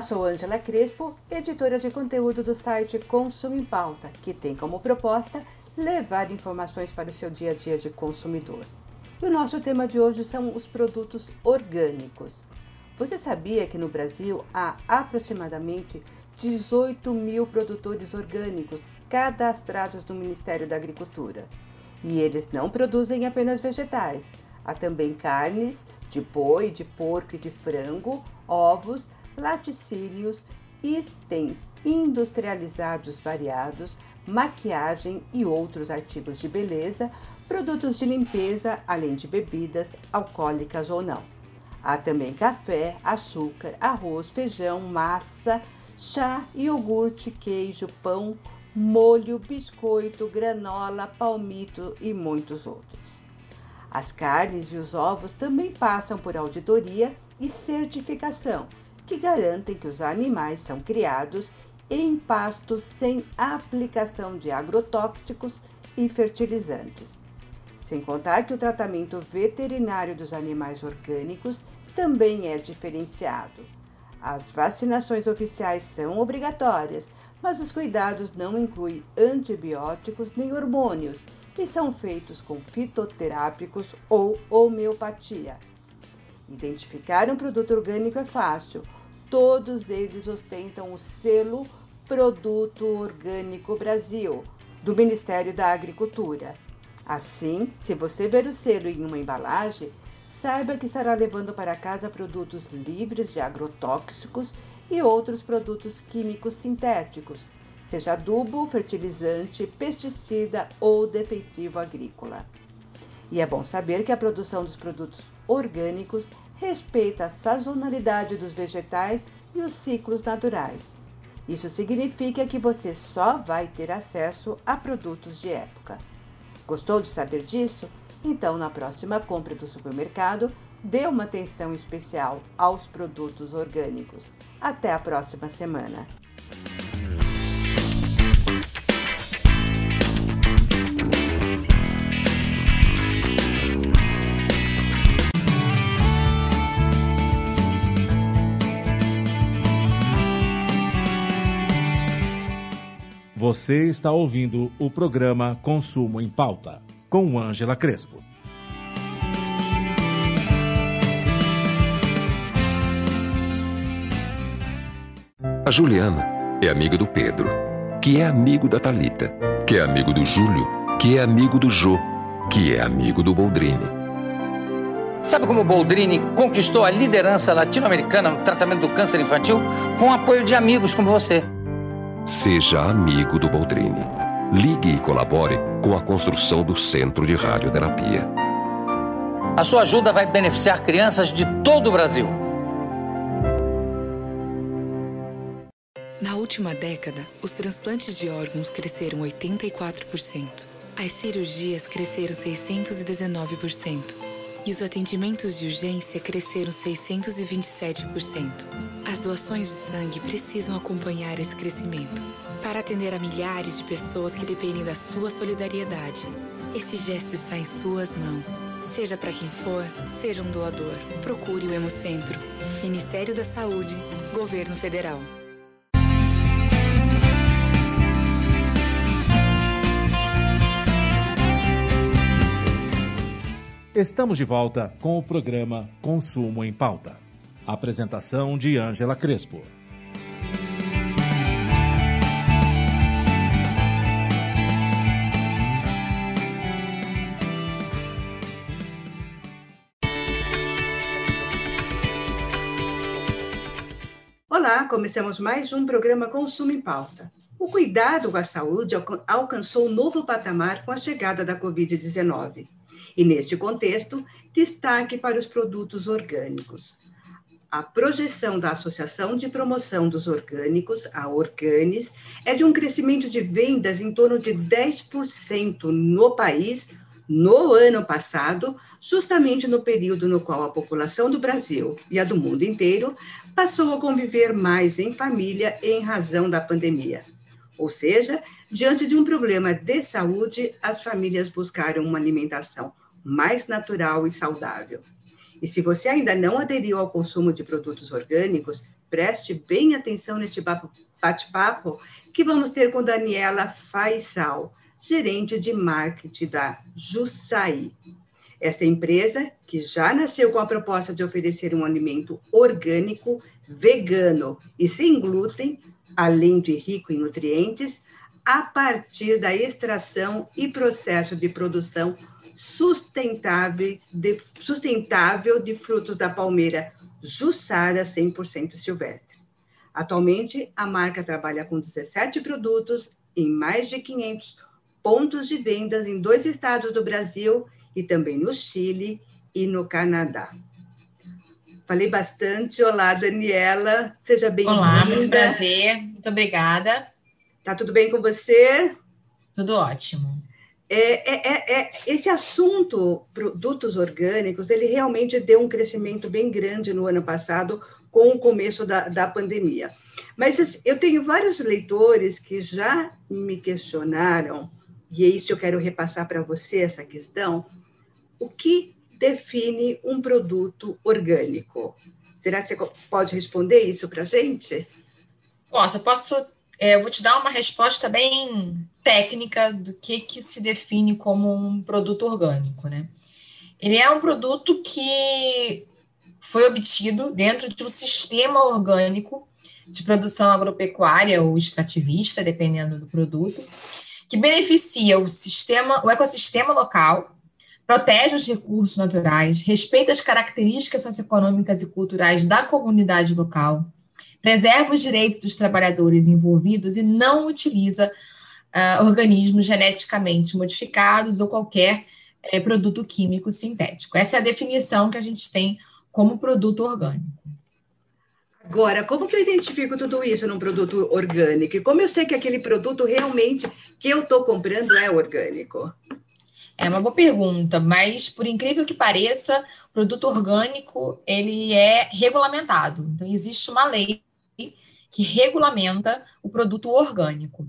Sou Ângela Crespo, editora de conteúdo do site Consumo em Pauta, que tem como proposta levar informações para o seu dia a dia de consumidor. E o nosso tema de hoje são os produtos orgânicos. Você sabia que no Brasil há aproximadamente 18 mil produtores orgânicos cadastrados no Ministério da Agricultura? E eles não produzem apenas vegetais, há também carnes de boi, de porco e de frango, ovos, laticínios, itens industrializados variados, maquiagem e outros artigos de beleza, produtos de limpeza, além de bebidas alcoólicas ou não. Há também café, açúcar, arroz, feijão, massa, chá, iogurte, queijo, pão, molho, biscoito, granola, palmito e muitos outros. As carnes e os ovos também passam por auditoria e certificação que garantem que os animais são criados em pastos sem aplicação de agrotóxicos e fertilizantes. Sem contar que o tratamento veterinário dos animais orgânicos também é diferenciado. As vacinações oficiais são obrigatórias, mas os cuidados não incluem antibióticos nem hormônios e são feitos com fitoterápicos ou homeopatia. Identificar um produto orgânico é fácil todos eles ostentam o selo Produto Orgânico Brasil, do Ministério da Agricultura. Assim, se você ver o selo em uma embalagem, saiba que estará levando para casa produtos livres de agrotóxicos e outros produtos químicos sintéticos, seja adubo, fertilizante, pesticida ou defensivo agrícola. E é bom saber que a produção dos produtos orgânicos respeita a sazonalidade dos vegetais e os ciclos naturais. Isso significa que você só vai ter acesso a produtos de época. Gostou de saber disso? Então, na próxima compra do supermercado, dê uma atenção especial aos produtos orgânicos. Até a próxima semana! Você está ouvindo o programa Consumo em Pauta, com Ângela Crespo. A Juliana é amiga do Pedro, que é amigo da Talita, que é amigo do Júlio, que é amigo do Jô, que é amigo do Boldrini. Sabe como o Boldrini conquistou a liderança latino-americana no tratamento do câncer infantil? Com o apoio de amigos como você. Seja amigo do Boldrini. Ligue e colabore com a construção do Centro de Radioterapia. A sua ajuda vai beneficiar crianças de todo o Brasil. Na última década, os transplantes de órgãos cresceram 84%. As cirurgias cresceram 619% e os atendimentos de urgência cresceram 627%. As doações de sangue precisam acompanhar esse crescimento para atender a milhares de pessoas que dependem da sua solidariedade. Esse gesto está em suas mãos. Seja para quem for, seja um doador. Procure o Hemocentro. Ministério da Saúde, Governo Federal. Estamos de volta com o programa Consumo em Pauta. Apresentação de Ângela Crespo. Olá, começamos mais um programa Consumo em Pauta. O cuidado com a saúde alcançou um novo patamar com a chegada da Covid-19. E neste contexto, destaque para os produtos orgânicos. a projeção da Associação de Promoção dos Orgânicos, a Organes, é de um crescimento de vendas em torno de 10% no país no ano passado, justamente no período no qual a população do Brasil e a do mundo inteiro passou a conviver mais em família em razão da pandemia. Ou seja, diante de um problema de saúde, as famílias buscaram uma alimentação mais natural e saudável. E se você ainda não aderiu ao consumo de produtos orgânicos, preste bem atenção neste bate-papo que vamos ter com Daniela Faisal, gerente de marketing da Jussaí. Esta empresa, que já nasceu com a proposta de oferecer um alimento orgânico, vegano e sem glúten, além de rico em nutrientes, a partir da extração e processo de produção sustentáveis de, sustentável de frutos da palmeira Jussara 100% silvestre. Atualmente, a marca trabalha com 17 produtos em mais de 500 pontos de vendas em dois estados do Brasil e também no Chile e no Canadá. Falei bastante. Olá, Daniela. Seja bem-vinda. Olá, muito prazer. Muito obrigada. Tá tudo bem com você? Tudo ótimo. É, é, é, é, esse assunto, produtos orgânicos, ele realmente deu um crescimento bem grande no ano passado, com o começo da, da pandemia. Mas assim, eu tenho vários leitores que já me questionaram, e é isso que eu quero repassar para você, essa questão, o que define um produto orgânico? Será que você pode responder isso para a gente? Posso, posso é, eu vou te dar uma resposta bem técnica do que, que se define como um produto orgânico, né? Ele é um produto que foi obtido dentro de um sistema orgânico de produção agropecuária ou extrativista, dependendo do produto, que beneficia o sistema, o ecossistema local, protege os recursos naturais, respeita as características socioeconômicas e culturais da comunidade local, preserva os direitos dos trabalhadores envolvidos e não utiliza uh, organismos geneticamente modificados ou qualquer uh, produto químico sintético. Essa é a definição que a gente tem como produto orgânico. Agora, como que eu identifico tudo isso num produto orgânico? E como eu sei que aquele produto realmente que eu estou comprando é orgânico? É uma boa pergunta, mas por incrível que pareça, produto orgânico ele é regulamentado. Então existe uma lei que regulamenta o produto orgânico.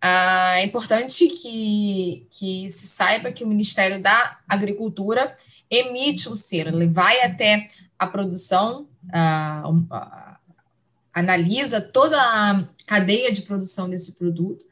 Ah, é importante que, que se saiba que o Ministério da Agricultura emite o selo, ele vai até a produção, ah, ah, analisa toda a cadeia de produção desse produto,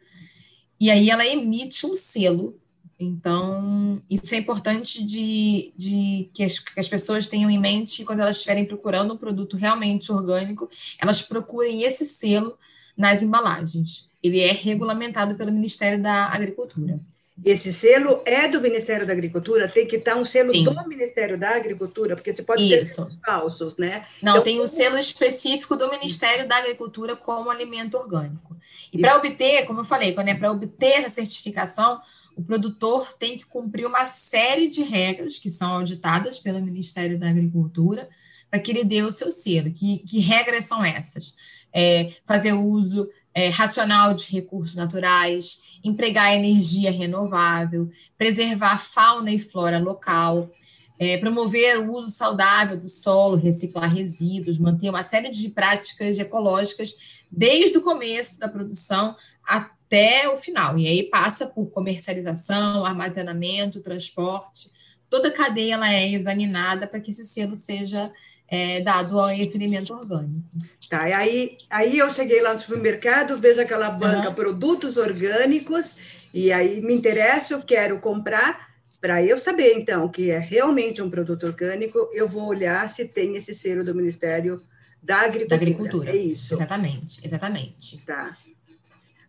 e aí ela emite um selo então, isso é importante de, de que, as, que, as, pessoas tenham em mente quando elas estiverem procurando um produto realmente orgânico, elas procurem esse selo nas embalagens. Ele é regulamentado pelo Ministério da Agricultura. Esse selo é do Ministério da Agricultura, tem que estar um selo Sim. do Ministério da Agricultura, porque você pode Isso. ter falsos, né? Não, então, tem um selo específico do Ministério da Agricultura como alimento orgânico. E para obter, como eu falei, quando é para obter essa certificação, o produtor tem que cumprir uma série de regras que são auditadas pelo Ministério da Agricultura para que ele dê o seu selo. Que, que regras são essas? É, fazer uso é, racional de recursos naturais, empregar energia renovável, preservar fauna e flora local, é, promover o uso saudável do solo, reciclar resíduos, manter uma série de práticas ecológicas desde o começo da produção até até o final. E aí passa por comercialização, armazenamento, transporte. Toda a cadeia ela é examinada para que esse selo seja é, dado a esse alimento orgânico. Tá, e aí, aí eu cheguei lá no supermercado, vejo aquela banca uhum. produtos orgânicos, e aí me interessa, eu quero comprar. Para eu saber, então, que é realmente um produto orgânico, eu vou olhar se tem esse selo do Ministério da Agricultura. Da Agricultura. É isso. Exatamente, exatamente. Tá.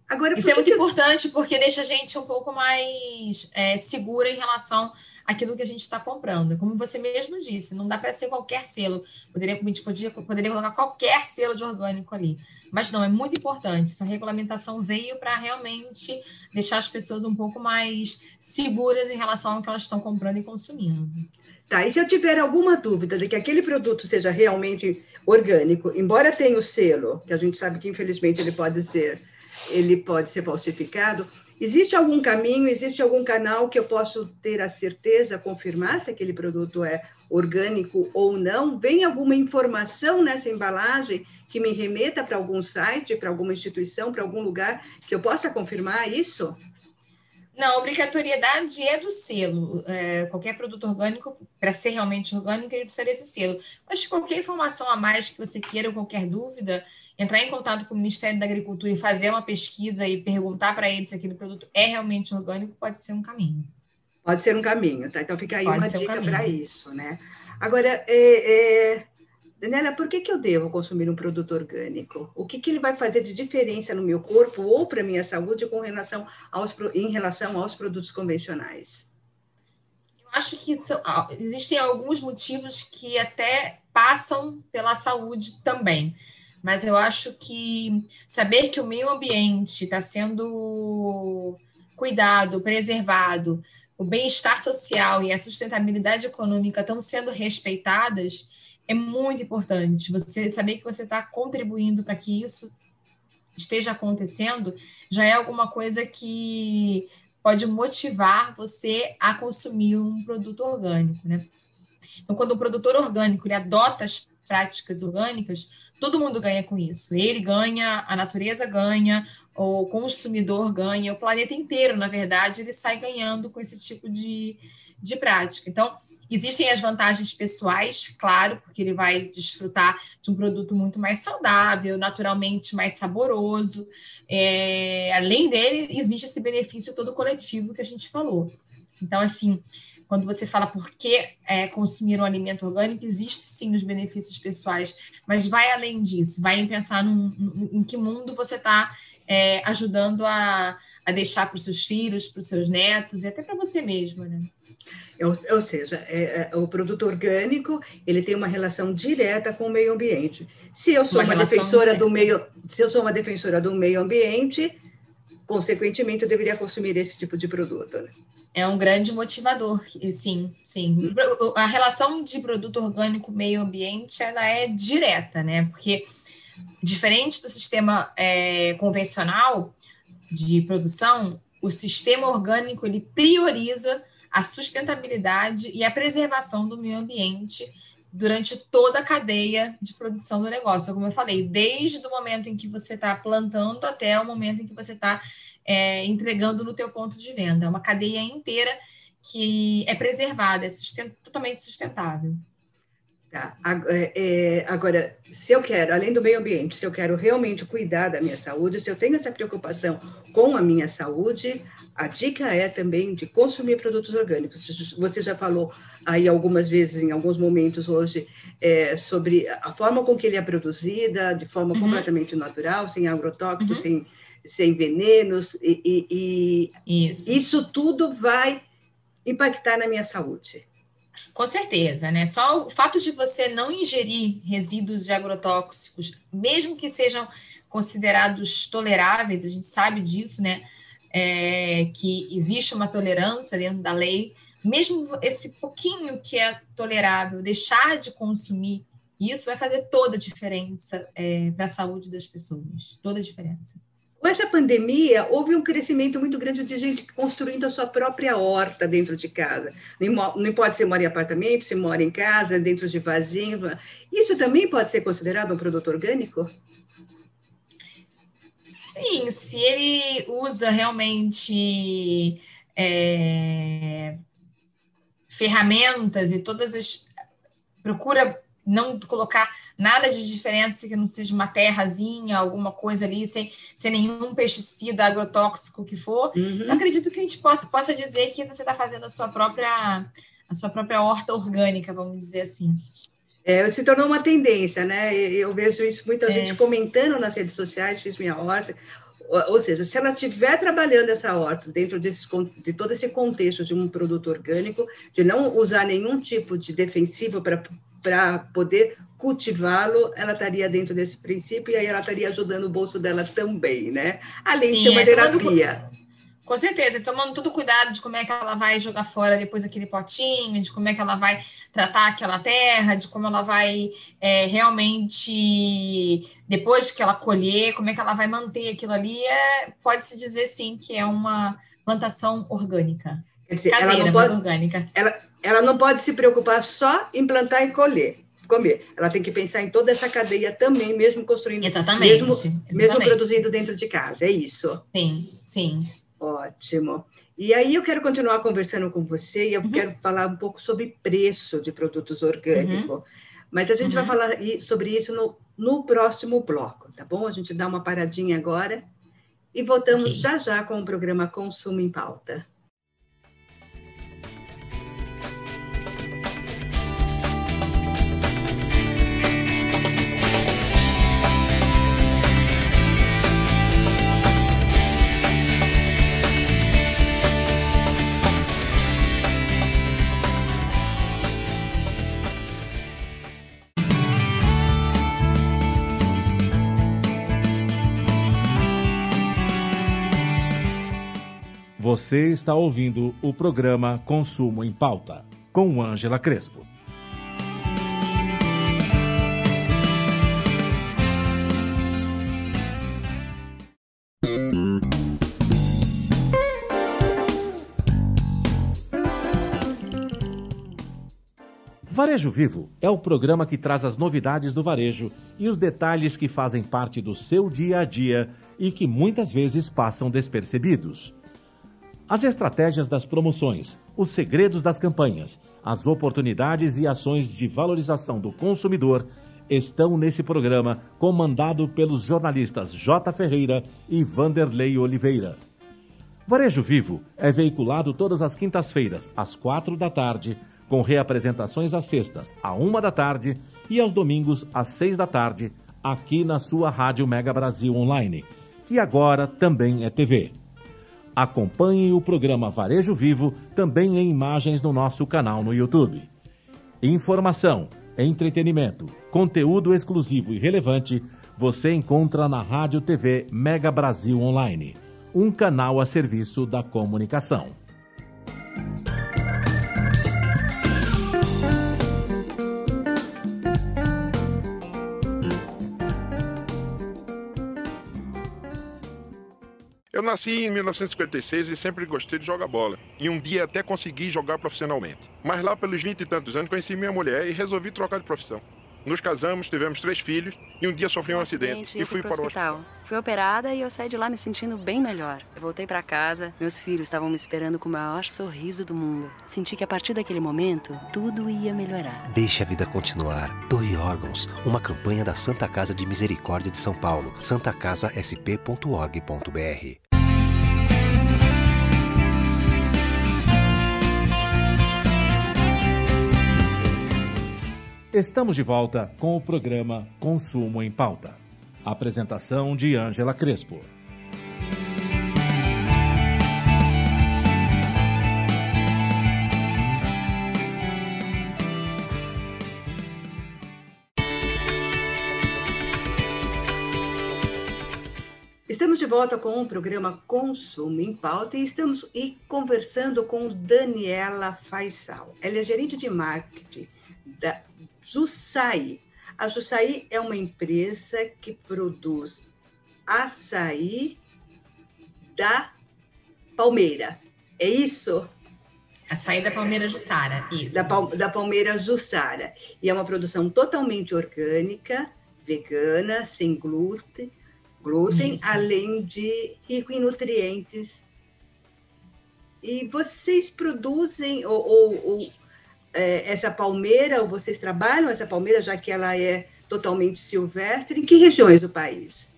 Agora, Isso é muito importante porque deixa a gente um pouco mais é, segura em relação àquilo que a gente está comprando. Como você mesmo disse, não dá para ser qualquer selo. Poderia, a gente podia, poderia colocar qualquer selo de orgânico ali. Mas não, é muito importante. Essa regulamentação veio para realmente deixar as pessoas um pouco mais seguras em relação ao que elas estão comprando e consumindo. Tá, e se eu tiver alguma dúvida de que aquele produto seja realmente orgânico, embora tenha o selo, que a gente sabe que infelizmente ele pode ser, ele pode ser falsificado, existe algum caminho, existe algum canal que eu posso ter a certeza, confirmar se aquele produto é orgânico ou não? Vem alguma informação nessa embalagem que me remeta para algum site, para alguma instituição, para algum lugar que eu possa confirmar isso? Não, a obrigatoriedade é do selo. É, qualquer produto orgânico, para ser realmente orgânico, ele precisa desse selo. Mas qualquer informação a mais que você queira, ou qualquer dúvida, entrar em contato com o Ministério da Agricultura e fazer uma pesquisa e perguntar para eles se aquele produto é realmente orgânico, pode ser um caminho. Pode ser um caminho, tá? Então fica aí pode uma dica um para isso, né? Agora, é, é, Daniela, por que, que eu devo consumir um produto orgânico? O que, que ele vai fazer de diferença no meu corpo ou para a minha saúde com relação aos, em relação aos produtos convencionais? Eu acho que são, existem alguns motivos que até passam pela saúde também. Mas eu acho que saber que o meio ambiente está sendo cuidado, preservado, o bem-estar social e a sustentabilidade econômica estão sendo respeitadas é muito importante. Você saber que você está contribuindo para que isso esteja acontecendo já é alguma coisa que pode motivar você a consumir um produto orgânico, né? Então, quando o produtor orgânico ele adota as práticas orgânicas, todo mundo ganha com isso. Ele ganha, a natureza ganha, o consumidor ganha, o planeta inteiro, na verdade, ele sai ganhando com esse tipo de, de prática. Então, Existem as vantagens pessoais, claro, porque ele vai desfrutar de um produto muito mais saudável, naturalmente mais saboroso. É, além dele, existe esse benefício todo coletivo que a gente falou. Então, assim, quando você fala por que é, consumir um alimento orgânico, existe sim os benefícios pessoais, mas vai além disso, vai em pensar num, num, em que mundo você está é, ajudando a, a deixar para os seus filhos, para os seus netos e até para você mesmo, né? Ou, ou seja, é, é, o produto orgânico ele tem uma relação direta com o meio ambiente. Se eu sou uma, uma defensora direta. do meio, se eu sou uma defensora do meio ambiente, consequentemente eu deveria consumir esse tipo de produto. Né? É um grande motivador, sim, sim. A relação de produto orgânico meio ambiente ela é direta, né? Porque diferente do sistema é, convencional de produção, o sistema orgânico ele prioriza a sustentabilidade e a preservação do meio ambiente durante toda a cadeia de produção do negócio. Como eu falei, desde o momento em que você está plantando até o momento em que você está é, entregando no teu ponto de venda. É uma cadeia inteira que é preservada, é sustent totalmente sustentável. Tá. É, é, agora, se eu quero, além do meio ambiente, se eu quero realmente cuidar da minha saúde, se eu tenho essa preocupação com a minha saúde, a dica é também de consumir produtos orgânicos. Você já falou aí algumas vezes, em alguns momentos hoje, é, sobre a forma com que ele é produzida, de forma uhum. completamente natural, sem agrotóxicos, uhum. sem, sem venenos, e, e, e isso. isso tudo vai impactar na minha saúde. Com certeza, né? Só o fato de você não ingerir resíduos de agrotóxicos, mesmo que sejam considerados toleráveis, a gente sabe disso, né? É, que existe uma tolerância dentro da lei, mesmo esse pouquinho que é tolerável, deixar de consumir isso vai fazer toda a diferença é, para a saúde das pessoas, toda a diferença. Com essa pandemia, houve um crescimento muito grande de gente construindo a sua própria horta dentro de casa. Não importa se mora em apartamento, se mora em casa, dentro de vasinho. Isso também pode ser considerado um produto orgânico? Sim, se ele usa realmente é, ferramentas e todas as. procura não colocar nada de diferença que não seja uma terrazinha, alguma coisa ali, sem, sem nenhum pesticida agrotóxico que for. Uhum. Eu acredito que a gente possa, possa dizer que você está fazendo a sua própria a sua própria horta orgânica, vamos dizer assim. É, se tornou uma tendência, né? Eu vejo isso muita é. gente comentando nas redes sociais, fiz minha horta. Ou seja, se ela estiver trabalhando essa horta dentro desse, de todo esse contexto de um produto orgânico, de não usar nenhum tipo de defensivo para para poder cultivá-lo, ela estaria dentro desse princípio e aí ela estaria ajudando o bolso dela também, né? Além Sim, de ser uma é, terapia. Quando, Com certeza, tomando todo cuidado de como é que ela vai jogar fora depois aquele potinho, de como é que ela vai tratar aquela terra, de como ela vai é, realmente, depois que ela colher, como é que ela vai manter aquilo ali. É, Pode-se dizer, sim, que é uma plantação orgânica. Quer dizer, Caseira, ela não pode, orgânica. Ela, ela não pode se preocupar só em plantar e colher comer. Ela tem que pensar em toda essa cadeia também, mesmo construindo. Exatamente. Mesmo, exatamente. mesmo produzindo dentro de casa, é isso? Sim, sim. Ótimo. E aí eu quero continuar conversando com você e eu uhum. quero falar um pouco sobre preço de produtos orgânicos. Uhum. Mas a gente uhum. vai falar sobre isso no, no próximo bloco, tá bom? A gente dá uma paradinha agora e voltamos okay. já já com o programa Consumo em Pauta. Você está ouvindo o programa Consumo em Pauta, com Ângela Crespo. Varejo Vivo é o programa que traz as novidades do varejo e os detalhes que fazem parte do seu dia a dia e que muitas vezes passam despercebidos. As estratégias das promoções, os segredos das campanhas, as oportunidades e ações de valorização do consumidor estão nesse programa comandado pelos jornalistas J. Ferreira e Vanderlei Oliveira. Varejo Vivo é veiculado todas as quintas-feiras, às quatro da tarde, com reapresentações às sextas, à uma da tarde e aos domingos, às seis da tarde, aqui na sua Rádio Mega Brasil Online, que agora também é TV. Acompanhe o programa Varejo Vivo também em imagens no nosso canal no YouTube. Informação, entretenimento, conteúdo exclusivo e relevante você encontra na Rádio TV Mega Brasil Online, um canal a serviço da comunicação. Eu nasci em 1956 e sempre gostei de jogar bola. E um dia até consegui jogar profissionalmente. Mas lá pelos 20 e tantos anos conheci minha mulher e resolvi trocar de profissão. Nos casamos, tivemos três filhos e um dia sofri um acidente e fui, para o hospital. hospital. Fui operada e eu saí de lá me sentindo bem melhor. Eu voltei para casa, meus filhos estavam me esperando com o maior sorriso do mundo. Senti que a partir daquele momento, tudo ia melhorar. Deixe a vida continuar. Doe órgãos. Uma campanha da Santa Casa de Misericórdia de São Paulo. santacasasp.org.br Estamos de volta com o programa Consumo em Pauta. Apresentação de Ângela Crespo. Estamos de volta com o programa Consumo em Pauta e estamos e conversando com Daniela Faisal. Ela é gerente de marketing da Jussai. A Jussai é uma empresa que produz açaí da palmeira. É isso? Açaí da palmeira Jussara, isso. Da, da palmeira Jussara. E é uma produção totalmente orgânica, vegana, sem glúten, glúten além de rico em nutrientes. E vocês produzem ou, ou, ou é, essa palmeira, ou vocês trabalham essa palmeira, já que ela é totalmente silvestre, em que regiões do país?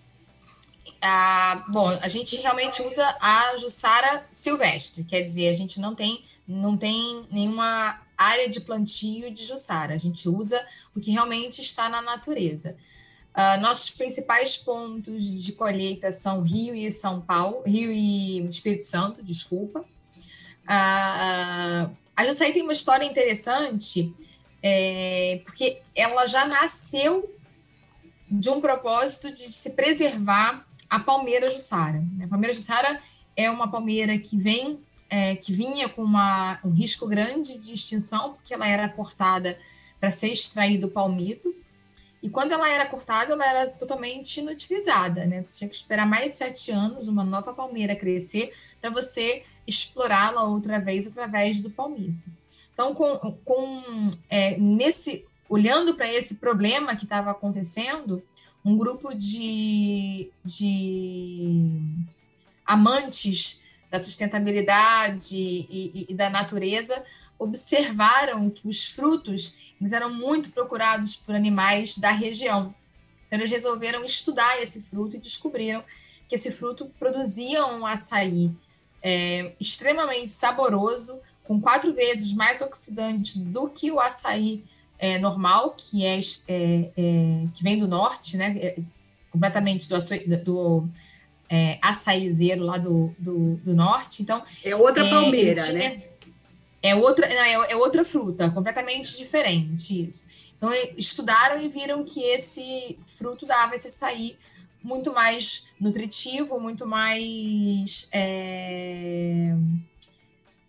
Ah, bom, a gente realmente usa a Jussara silvestre, quer dizer, a gente não tem, não tem nenhuma área de plantio de Jussara, a gente usa o que realmente está na natureza. Uh, nossos principais pontos de colheita são Rio e São Paulo, Rio e Espírito Santo, desculpa. Uh, a Jussaí tem uma história interessante, é, porque ela já nasceu de um propósito de se preservar a palmeira Jussara. A palmeira Jussara é uma palmeira que vem é, que vinha com uma, um risco grande de extinção, porque ela era cortada para ser extraído o palmito. E quando ela era cortada, ela era totalmente inutilizada, né? Você tinha que esperar mais sete anos uma nova palmeira crescer para você explorá-la outra vez através do palmito. Então, com, com é, nesse, olhando para esse problema que estava acontecendo, um grupo de, de amantes da sustentabilidade e, e, e da natureza observaram que os frutos eles eram muito procurados por animais da região. Então, eles resolveram estudar esse fruto e descobriram que esse fruto produzia um açaí é, extremamente saboroso, com quatro vezes mais oxidante do que o açaí é, normal, que é, é, é, que vem do norte, né? É, completamente do, do é, açaizeiro lá do, do, do, norte. Então, é outra palmeira, tinha, né? É outra, não, é, é, outra fruta, completamente diferente isso. Então, estudaram e viram que esse fruto dava esse açaí muito mais nutritivo, muito mais. É,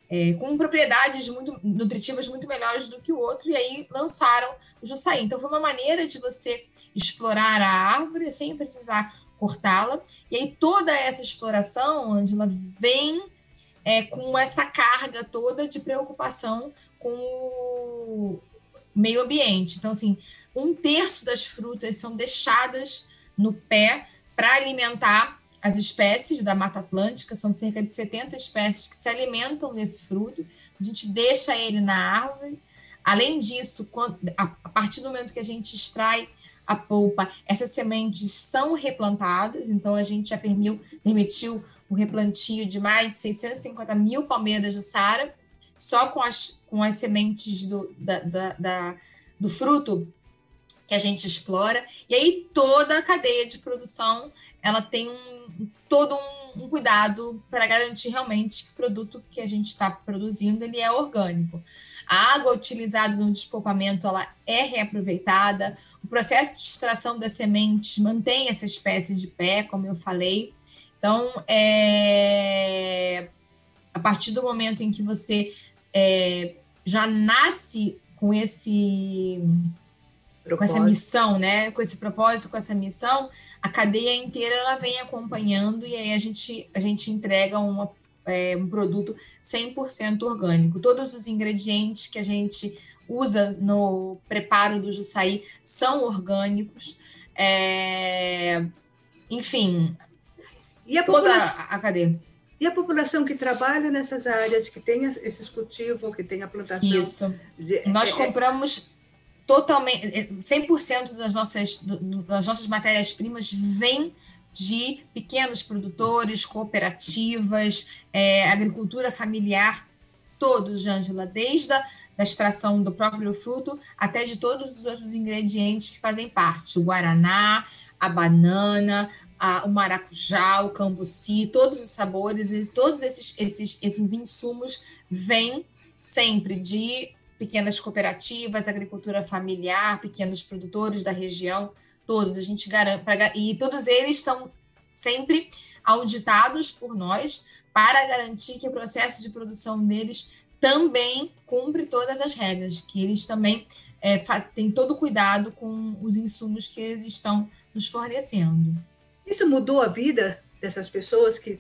é, com propriedades muito nutritivas muito melhores do que o outro, e aí lançaram o Jussaí. Então, foi uma maneira de você explorar a árvore sem precisar cortá-la. E aí, toda essa exploração, Angela, vem é, com essa carga toda de preocupação com o meio ambiente. Então, assim, um terço das frutas são deixadas no pé para alimentar as espécies da Mata Atlântica, são cerca de 70 espécies que se alimentam desse fruto, a gente deixa ele na árvore. Além disso, a, partir do momento que a gente extrai a polpa, essas sementes são replantadas, então a gente já permitiu o replantio de mais de 650 mil palmeiras do Sara, só com as, com as sementes do, da, da, da, do fruto que a gente explora. E aí toda a cadeia de produção ela tem um, todo um, um cuidado para garantir realmente que o produto que a gente está produzindo ele é orgânico. A água utilizada no despolpamento ela é reaproveitada. O processo de extração das sementes mantém essa espécie de pé, como eu falei. Então, é, a partir do momento em que você é, já nasce com esse propósito. com essa missão, né? Com esse propósito, com essa missão, a cadeia inteira ela vem acompanhando e aí a gente, a gente entrega uma, é, um produto 100% orgânico. Todos os ingredientes que a gente usa no preparo do Jussaí são orgânicos. É, enfim, e a toda a cadeia. E a população que trabalha nessas áreas, que tem esses cultivos, que tem a plantação. Isso. De, Nós é, é compramos totalmente, 100% das nossas, das nossas matérias-primas vem de pequenos produtores, cooperativas, é, agricultura familiar, todos, Ângela, desde a da extração do próprio fruto até de todos os outros ingredientes que fazem parte, o guaraná, a banana, a, o maracujá, o cambuci, todos os sabores, todos esses, esses, esses insumos vêm sempre de pequenas cooperativas, agricultura familiar, pequenos produtores da região, todos a gente garante e todos eles são sempre auditados por nós para garantir que o processo de produção deles também cumpre todas as regras, que eles também é, têm todo o cuidado com os insumos que eles estão nos fornecendo. Isso mudou a vida dessas pessoas que,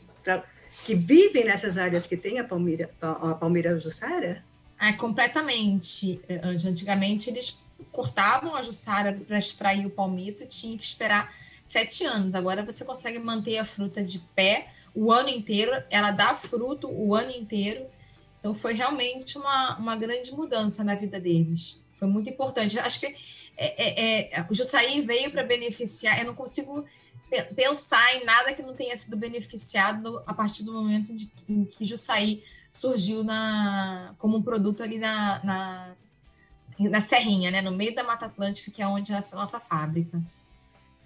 que vivem nessas áreas que tem a palmeira, a palmeira jussara? É, completamente. Antigamente, eles cortavam a jussara para extrair o palmito e tinha que esperar sete anos. Agora você consegue manter a fruta de pé o ano inteiro, ela dá fruto o ano inteiro. Então, foi realmente uma, uma grande mudança na vida deles. Foi muito importante. Acho que é, é, é, o Jussaí veio para beneficiar. Eu não consigo pensar em nada que não tenha sido beneficiado a partir do momento de, em que Jussaí surgiu na, como um produto ali na, na, na Serrinha, né? no meio da Mata Atlântica, que é onde nasce a nossa fábrica.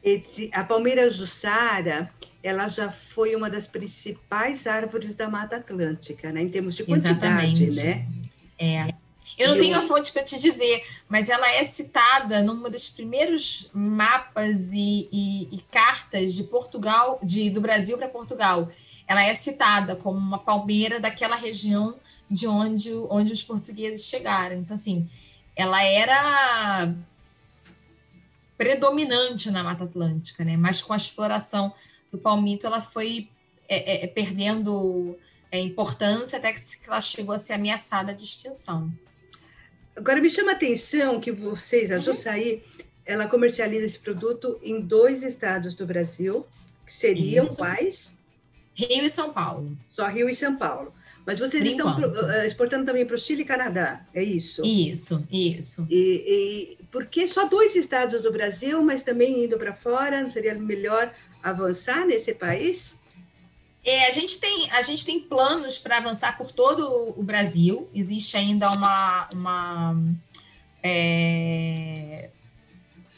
Esse, a palmeira jussara, ela já foi uma das principais árvores da Mata Atlântica, né? em termos de quantidade, Exatamente. né? É. Eu não tenho a fonte para te dizer, mas ela é citada numa dos primeiros mapas e, e, e cartas de Portugal, de, do Brasil para Portugal ela é citada como uma palmeira daquela região de onde, onde os portugueses chegaram. Então, assim, ela era predominante na Mata Atlântica, né? Mas com a exploração do palmito, ela foi é, é, é perdendo é, importância até que ela chegou a ser ameaçada de extinção. Agora me chama a atenção que vocês, a uhum. Jussaí, ela comercializa esse produto em dois estados do Brasil, que seriam Isso. quais? Rio e São Paulo. Só Rio e São Paulo. Mas vocês Por estão uh, exportando também para o Chile e Canadá, é isso? Isso, isso. E, e por que só dois estados do Brasil, mas também indo para fora? Não seria melhor avançar nesse país? É, a, gente tem, a gente tem planos para avançar por todo o Brasil. Existe ainda uma, uma é,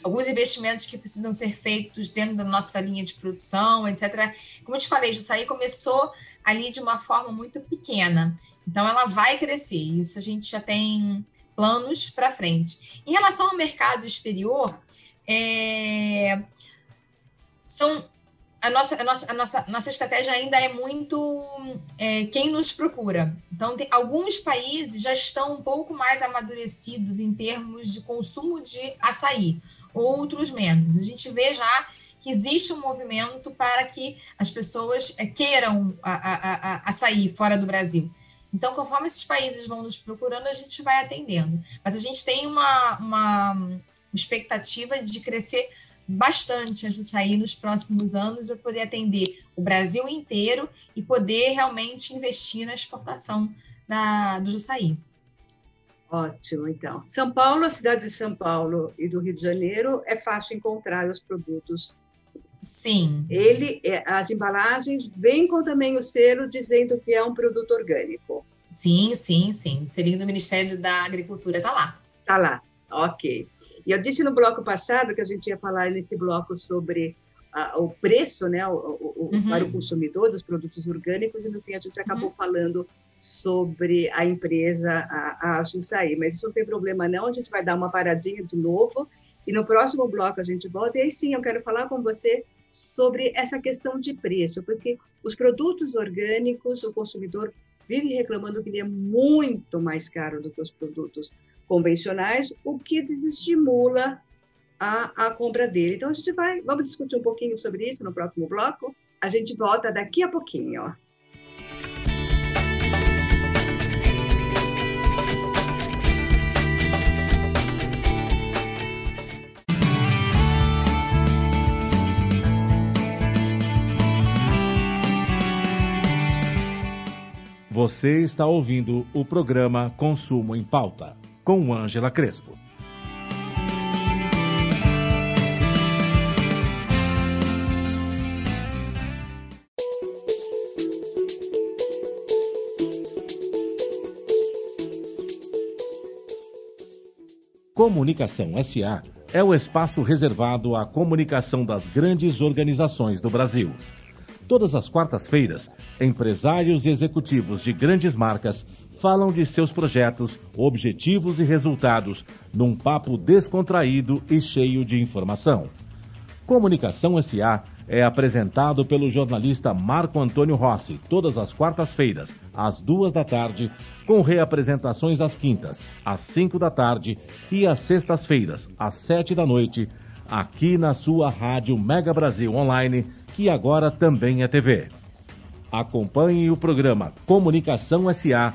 alguns investimentos que precisam ser feitos dentro da nossa linha de produção, etc. Como eu te falei, Jussaí começou ali de uma forma muito pequena. Então, ela vai crescer. Isso a gente já tem planos para frente. Em relação ao mercado exterior, é... são a nossa, a nossa, a nossa, nossa estratégia ainda é muito é, quem nos procura. Então, tem, alguns países já estão um pouco mais amadurecidos em termos de consumo de açaí outros menos. A gente vê já que existe um movimento para que as pessoas eh, queiram a, a, a, a sair fora do Brasil. Então, conforme esses países vão nos procurando, a gente vai atendendo. Mas a gente tem uma, uma expectativa de crescer bastante a Jussaí nos próximos anos para poder atender o Brasil inteiro e poder realmente investir na exportação da, do Jussaí. Ótimo, então. São Paulo, a cidade de São Paulo e do Rio de Janeiro, é fácil encontrar os produtos. Sim. Ele, é, as embalagens vêm com também o selo dizendo que é um produto orgânico. Sim, sim, sim. O selinho do Ministério da Agricultura está lá. Está lá, ok. E eu disse no bloco passado que a gente ia falar nesse bloco sobre o preço né, o, o, uhum. para o consumidor dos produtos orgânicos, e no fim a gente acabou uhum. falando sobre a empresa, a, a Jussaí. Mas isso não tem problema não, a gente vai dar uma paradinha de novo e no próximo bloco a gente volta. E aí sim, eu quero falar com você sobre essa questão de preço, porque os produtos orgânicos, o consumidor vive reclamando que ele é muito mais caro do que os produtos convencionais, o que desestimula a, a compra dele. Então a gente vai, vamos discutir um pouquinho sobre isso no próximo bloco. A gente volta daqui a pouquinho. Você está ouvindo o programa Consumo em Pauta, com Ângela Crespo. Comunicação SA é o espaço reservado à comunicação das grandes organizações do Brasil. Todas as quartas-feiras, empresários e executivos de grandes marcas falam de seus projetos, objetivos e resultados num papo descontraído e cheio de informação. Comunicação SA é apresentado pelo jornalista Marco Antônio Rossi todas as quartas-feiras, às duas da tarde, com reapresentações às quintas, às cinco da tarde e às sextas-feiras, às sete da noite, aqui na sua rádio Mega Brasil Online que agora também é TV. Acompanhe o programa Comunicação SA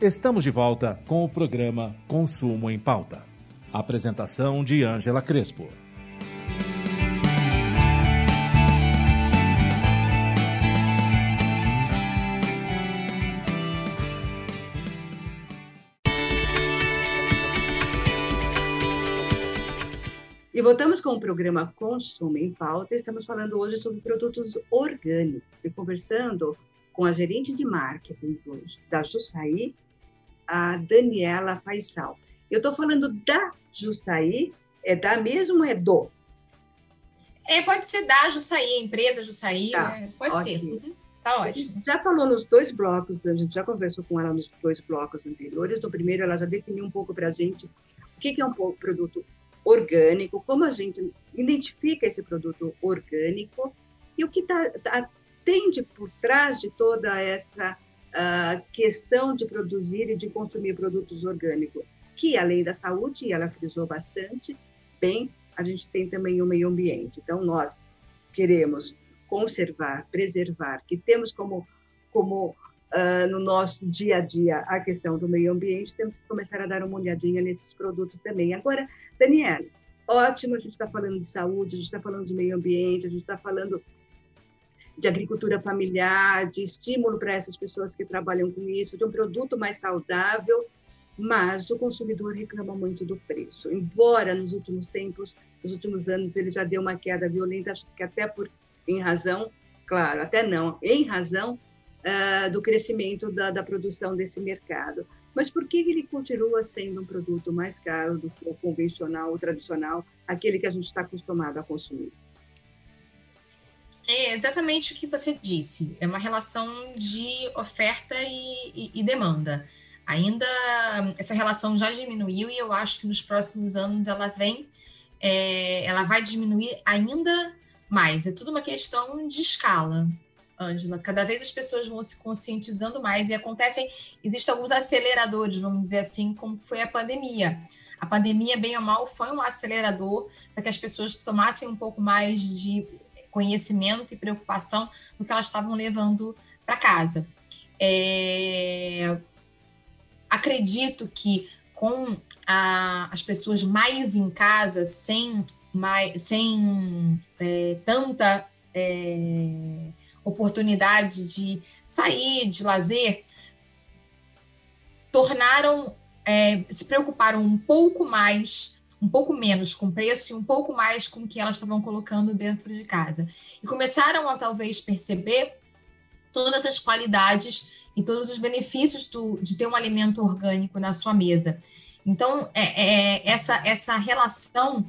Estamos de volta com o programa Consumo em Pauta. Apresentação de Ângela Crespo. E voltamos com o programa Consumo em Pauta. Estamos falando hoje sobre produtos orgânicos e conversando com a gerente de marketing da Jussaí, a Daniela Faisal. Eu estou falando da Jussaí, é da mesmo ou é do? É, pode ser da Jussaí, empresa Jussaí, tá, né? pode ser. Uhum. Tá ótimo. Já falou nos dois blocos, a gente já conversou com ela nos dois blocos anteriores. No primeiro, ela já definiu um pouco para a gente o que é um produto orgânico, como a gente identifica esse produto orgânico e o que tá, tá, por trás de toda essa uh, questão de produzir e de consumir produtos orgânicos, que além da saúde, ela frisou bastante, bem, a gente tem também o meio ambiente. Então, nós queremos conservar, preservar, que temos como, como uh, no nosso dia a dia a questão do meio ambiente, temos que começar a dar uma olhadinha nesses produtos também. Agora, Daniela, ótimo, a gente está falando de saúde, a gente está falando de meio ambiente, a gente está falando de agricultura familiar, de estímulo para essas pessoas que trabalham com isso, de um produto mais saudável, mas o consumidor reclama muito do preço. Embora nos últimos tempos, nos últimos anos, ele já deu uma queda violenta, acho que até por em razão, claro, até não, em razão uh, do crescimento da, da, produção desse mercado. Mas por que ele continua sendo um produto mais caro do que o convencional, o tradicional, aquele que a gente está acostumado a consumir? É exatamente o que você disse. É uma relação de oferta e, e, e demanda. Ainda essa relação já diminuiu e eu acho que nos próximos anos ela vem, é, ela vai diminuir ainda mais. É tudo uma questão de escala. Ângela. Cada vez as pessoas vão se conscientizando mais e acontecem, existem alguns aceleradores, vamos dizer assim, como foi a pandemia. A pandemia, bem ou mal, foi um acelerador para que as pessoas tomassem um pouco mais de conhecimento e preocupação do que elas estavam levando para casa. É... Acredito que com a, as pessoas mais em casa, sem, mais, sem é, tanta é, oportunidade de sair, de lazer, tornaram, é, se preocuparam um pouco mais, um pouco menos com preço e um pouco mais com o que elas estavam colocando dentro de casa. E começaram a talvez perceber todas as qualidades e todos os benefícios do, de ter um alimento orgânico na sua mesa. Então, é, é essa, essa relação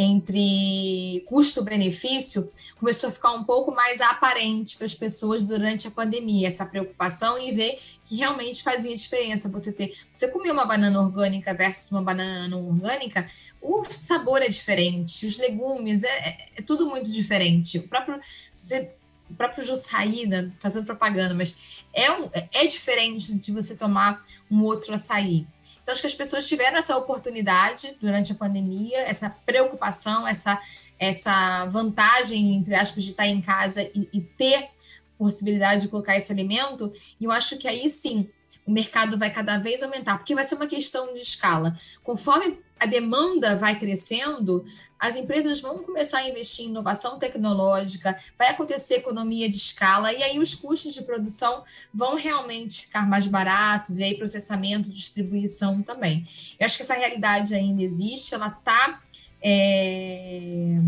entre custo-benefício começou a ficar um pouco mais aparente para as pessoas durante a pandemia, essa preocupação e ver que realmente fazia diferença você ter. Você comer uma banana orgânica versus uma banana não orgânica, o sabor é diferente, os legumes, é, é, é tudo muito diferente. O próprio. Você, o próprio Jussaída, fazendo propaganda, mas é, um, é diferente de você tomar um outro açaí. Então, acho que as pessoas tiveram essa oportunidade durante a pandemia, essa preocupação, essa, essa vantagem, entre aspas, de estar em casa e, e ter possibilidade de colocar esse alimento. E eu acho que aí sim o mercado vai cada vez aumentar, porque vai ser uma questão de escala. Conforme a demanda vai crescendo, as empresas vão começar a investir em inovação tecnológica, vai acontecer economia de escala, e aí os custos de produção vão realmente ficar mais baratos, e aí processamento, distribuição também. Eu acho que essa realidade ainda existe, ela está. É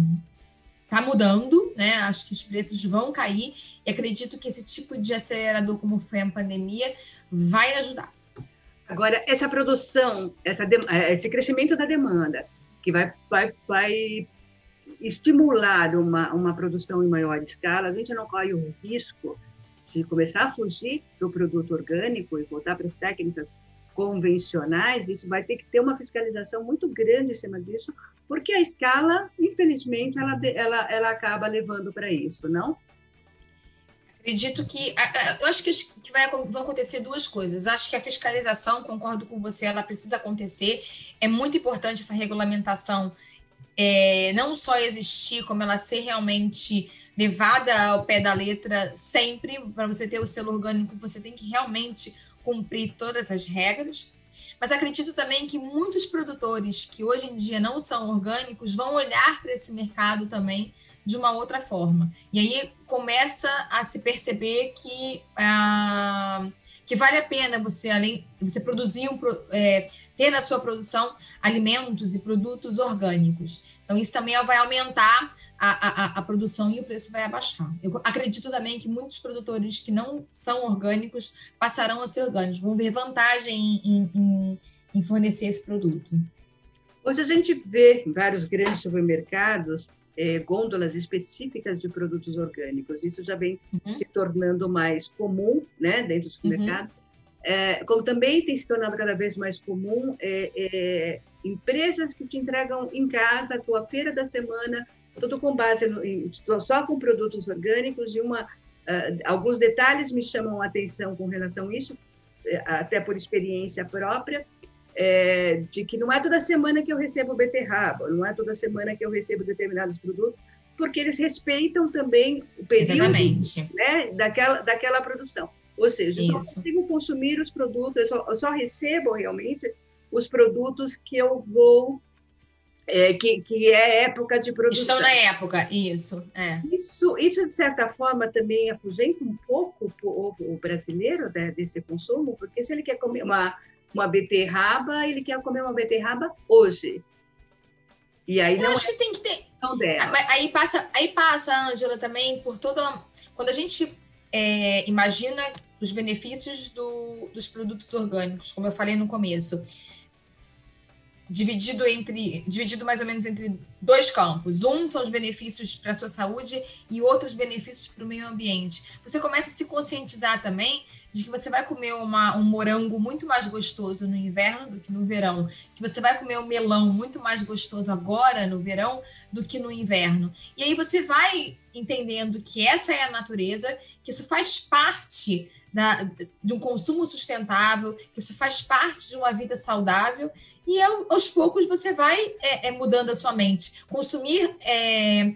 tá mudando, né? Acho que os preços vão cair e acredito que esse tipo de acelerador, como foi a pandemia, vai ajudar. Agora, essa produção, essa, é, esse crescimento da demanda, que vai, vai, vai estimular uma, uma produção em maior escala, a gente não corre o risco de começar a fugir do produto orgânico e voltar para as técnicas convencionais, isso vai ter que ter uma fiscalização muito grande em cima disso, porque a escala, infelizmente, ela, ela, ela acaba levando para isso, não? Acredito que. Eu acho que, vai, vão acontecer duas coisas. Acho que a fiscalização, concordo com você, ela precisa acontecer. É muito importante essa regulamentação é, não só existir, como ela ser realmente levada ao pé da letra sempre. Para você ter o selo orgânico, você tem que realmente cumprir todas as regras. Mas acredito também que muitos produtores que hoje em dia não são orgânicos vão olhar para esse mercado também de uma outra forma. E aí começa a se perceber que, ah, que vale a pena você, além você produzir um, é, ter na sua produção alimentos e produtos orgânicos. Então, isso também vai aumentar a, a, a, produção e o preço vai abaixar. Eu acredito também que muitos produtores que não são orgânicos passarão a ser orgânicos, vão ver vantagem em, em, em fornecer esse produto. Hoje a gente vê vários grandes supermercados é, gôndolas específicas de produtos orgânicos. Isso já vem uhum. se tornando mais comum né, dentro do supermercado. Uhum. É, como também tem se tornado cada vez mais comum, é, é empresas que te entregam em casa a tua feira da semana tudo com base no, só com produtos orgânicos e uma uh, alguns detalhes me chamam a atenção com relação a isso, eh, até por experiência própria, é, de que não é toda semana que eu recebo beterraba, não é toda semana que eu recebo determinados produtos, porque eles respeitam também o período né, daquela, daquela produção. Ou seja, eu não consigo consumir os produtos, eu só, eu só recebo realmente os produtos que eu vou é, que, que é época de produção. Estão na época, isso. É. Isso, isso, de certa forma, também afugenta um pouco o povo brasileiro né, desse consumo, porque se ele quer comer uma, uma beterraba, ele quer comer uma beterraba hoje. E aí Eu não acho é que tem que ter. Dela. Aí passa, aí passa, Ângela, também por toda. Quando a gente é, imagina os benefícios do, dos produtos orgânicos, como eu falei no começo dividido entre dividido mais ou menos entre dois campos. Um são os benefícios para a sua saúde e outros benefícios para o meio ambiente. Você começa a se conscientizar também de que você vai comer uma, um morango muito mais gostoso no inverno do que no verão, que você vai comer um melão muito mais gostoso agora no verão do que no inverno. E aí você vai entendendo que essa é a natureza, que isso faz parte da, de um consumo sustentável, que isso faz parte de uma vida saudável e aos poucos você vai é, é, mudando a sua mente. Consumir é,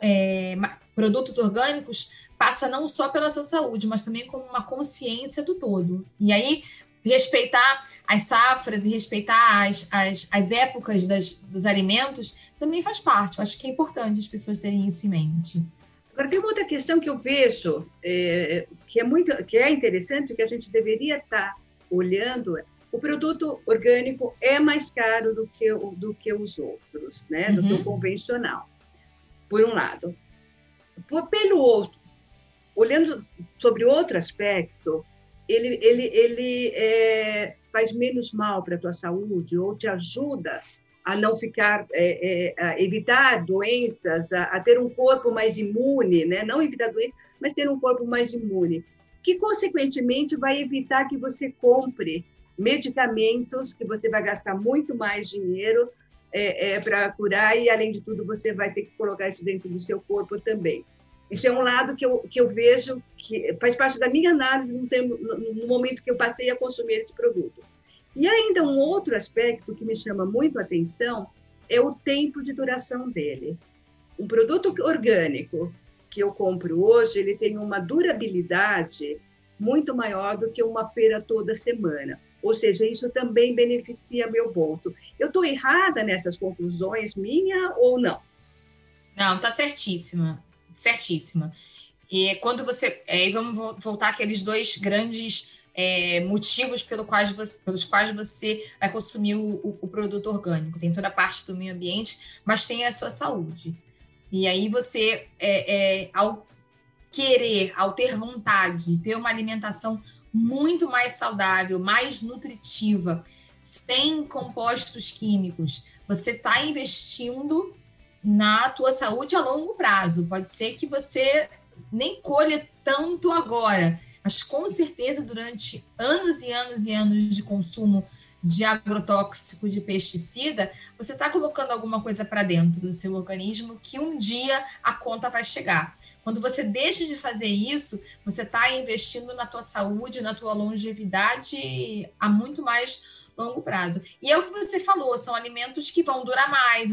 é, produtos orgânicos passa não só pela sua saúde, mas também como uma consciência do todo. E aí, respeitar as safras e respeitar as, as, as épocas das, dos alimentos também faz parte. Eu acho que é importante as pessoas terem isso em mente. Agora, tem uma outra questão que eu vejo é, que é muito que é interessante, que a gente deveria estar olhando, o produto orgânico é mais caro do que, do que os outros, né? do uhum. que o uhum. convencional, por um lado. Por, pelo outro, olhando sobre outro aspecto, ele, ele, ele é, faz menos mal para a tua saúde ou te ajuda a não ficar, é, é, a evitar doenças, a, a, ter um corpo mais imune, né? não evitar doenças, mas ter um corpo mais imune, que consequentemente vai evitar que você compre medicamentos que você vai gastar muito mais dinheiro é, é, para curar e, além de tudo, você vai ter que colocar isso dentro do seu corpo também. Isso é um lado que eu, que eu vejo que faz parte da minha análise no, tempo, no, momento que eu passei a consumir esse produto. E ainda um outro aspecto que me chama muito a atenção é o tempo de duração dele. Um produto orgânico que eu compro hoje, ele tem uma durabilidade muito maior do que uma feira toda semana. Ou seja, isso também beneficia meu bolso. Eu estou errada nessas conclusões minha ou não? Não, está certíssima, certíssima. E quando você, é, vamos voltar aqueles dois grandes é, motivos pelo quais você, pelos quais você vai consumir o, o, o, produto orgânico. Tem toda a parte do meio ambiente, mas tem a sua saúde. E aí você, é, é, ao querer, ao ter vontade de ter uma alimentação muito mais saudável, mais nutritiva, sem compostos químicos, você está investindo na tua saúde a longo prazo. Pode ser que você nem colha tanto agora, mas com certeza durante anos e anos e anos de consumo de agrotóxico, de pesticida, você está colocando alguma coisa para dentro do seu organismo que um dia a conta vai chegar. Quando você deixa de fazer isso, você está investindo na tua saúde, na tua longevidade a muito mais longo prazo. E é o que você falou, são alimentos que vão durar mais,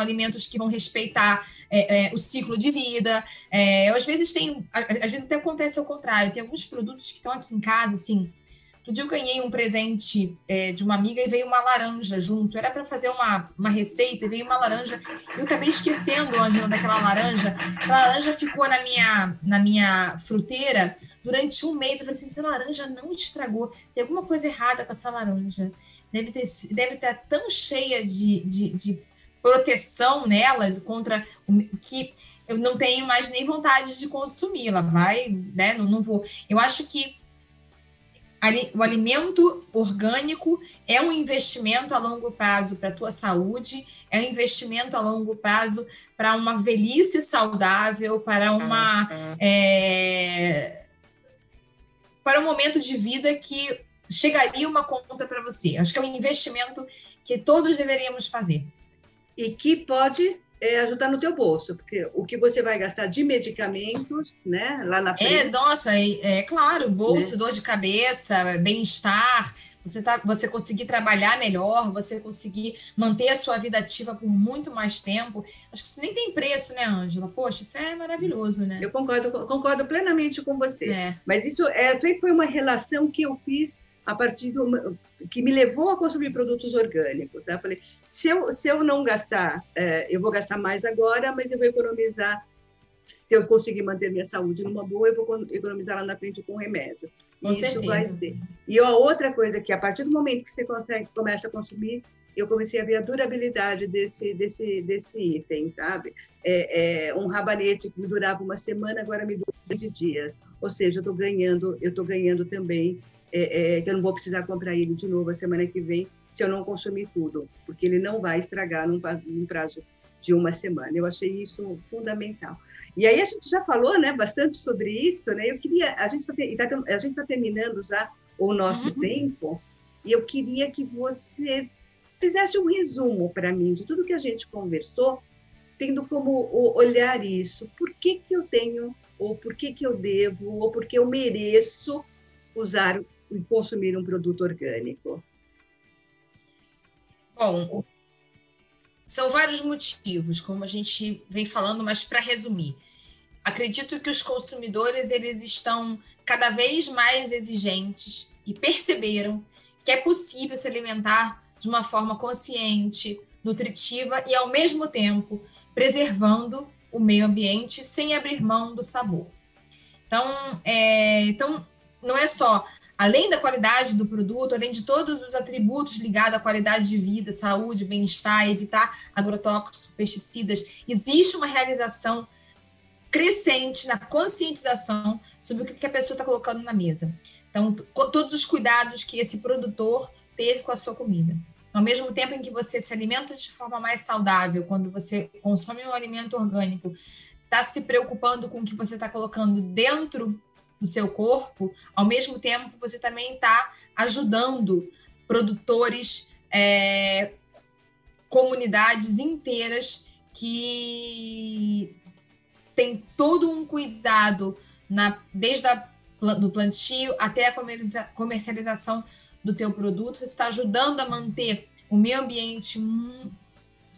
alimentos que vão respeitar é, é, o ciclo de vida. É, às vezes tem, às vezes até acontece ao contrário. Tem alguns produtos que estão aqui em casa, assim, dia eu ganhei um presente é, de uma amiga e veio uma laranja junto. Era para fazer uma, uma receita e veio uma laranja. Eu acabei esquecendo, Ângela, daquela laranja. A laranja ficou na minha, na minha fruteira durante um mês. Eu falei assim: essa laranja não estragou. Tem alguma coisa errada com essa laranja. Deve, ter, deve estar tão cheia de, de, de proteção nela contra que eu não tenho mais nem vontade de consumi-la. Vai, né? Não, não vou. Eu acho que o alimento orgânico é um investimento a longo prazo para a tua saúde, é um investimento a longo prazo para uma velhice saudável, para uma é, para um momento de vida que chegaria uma conta para você. Acho que é um investimento que todos deveríamos fazer. E que pode é, ajudar no teu bolso, porque o que você vai gastar de medicamentos, né, lá na frente. É, nossa, é, é claro, bolso, né? dor de cabeça, bem-estar, você, tá, você conseguir trabalhar melhor, você conseguir manter a sua vida ativa por muito mais tempo. Acho que isso nem tem preço, né, Ângela? Poxa, isso é maravilhoso, né? Eu concordo, concordo plenamente com você. É. Mas isso é, foi uma relação que eu fiz a partir do que me levou a consumir produtos orgânicos. Tá? Falei, se eu, se eu não gastar, é, eu vou gastar mais agora, mas eu vou economizar. Se eu conseguir manter minha saúde numa boa, eu vou economizar lá na frente com remédio. Com Isso certeza. vai ser. E a outra coisa que a partir do momento que você consegue, começa a consumir, eu comecei a ver a durabilidade desse, desse, desse item, sabe? É, é, um rabanete que me durava uma semana, agora me dura 15 dias. Ou seja, eu estou ganhando, eu estou ganhando também é, é, que eu não vou precisar comprar ele de novo a semana que vem se eu não consumir tudo, porque ele não vai estragar num, num prazo de uma semana. Eu achei isso fundamental. E aí a gente já falou, né, bastante sobre isso, né? Eu queria, a gente está tá, a gente tá terminando já o nosso uhum. tempo e eu queria que você fizesse um resumo para mim de tudo que a gente conversou, tendo como olhar isso. Por que que eu tenho ou por que que eu devo ou por que eu mereço usar consumir um produto orgânico? Bom, são vários motivos, como a gente vem falando, mas para resumir, acredito que os consumidores eles estão cada vez mais exigentes e perceberam que é possível se alimentar de uma forma consciente, nutritiva e ao mesmo tempo preservando o meio ambiente sem abrir mão do sabor. Então, é, então não é só além da qualidade do produto, além de todos os atributos ligados à qualidade de vida, saúde, bem-estar, evitar agrotóxicos, pesticidas, existe uma realização crescente na conscientização sobre o que a pessoa está colocando na mesa. Então, todos os cuidados que esse produtor teve com a sua comida. Ao mesmo tempo em que você se alimenta de forma mais saudável, quando você consome um alimento orgânico, está se preocupando com o que você está colocando dentro do seu corpo, ao mesmo tempo você também está ajudando produtores, é, comunidades inteiras que tem todo um cuidado na, desde a, do plantio até a comercialização do teu produto, você está ajudando a manter o meio ambiente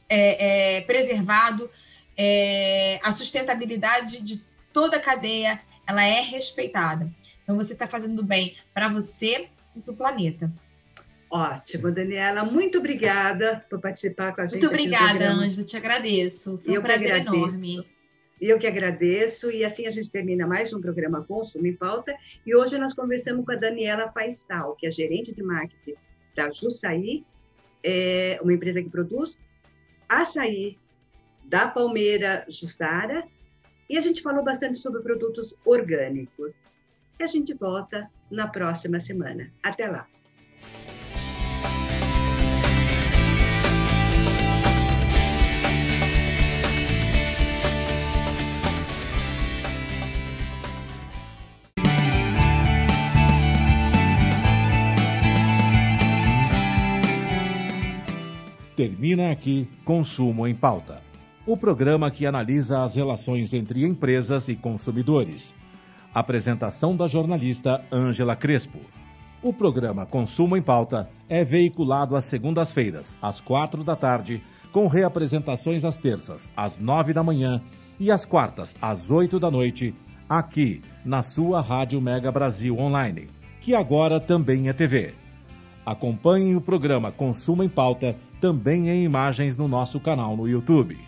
é, é, preservado, é, a sustentabilidade de toda a cadeia ela é respeitada. Então você está fazendo bem para você e para o planeta. Ótimo, Daniela. Muito obrigada por participar com a gente. Muito obrigada, Ângela. Te agradeço. Foi um Eu prazer enorme. Eu que agradeço. E assim a gente termina mais um programa Consumo em Pauta. E hoje nós conversamos com a Daniela Faisal, que é gerente de marketing da Jussaí, é uma empresa que produz açaí da Palmeira Jussara e a gente falou bastante sobre produtos orgânicos. E a gente volta na próxima semana. Até lá! Termina aqui Consumo em Pauta o programa que analisa as relações entre empresas e consumidores. Apresentação da jornalista Ângela Crespo. O programa Consumo em Pauta é veiculado às segundas-feiras, às quatro da tarde, com reapresentações às terças, às nove da manhã e às quartas, às oito da noite, aqui na sua Rádio Mega Brasil Online que agora também é TV. Acompanhe o programa Consumo em Pauta também em imagens no nosso canal no YouTube.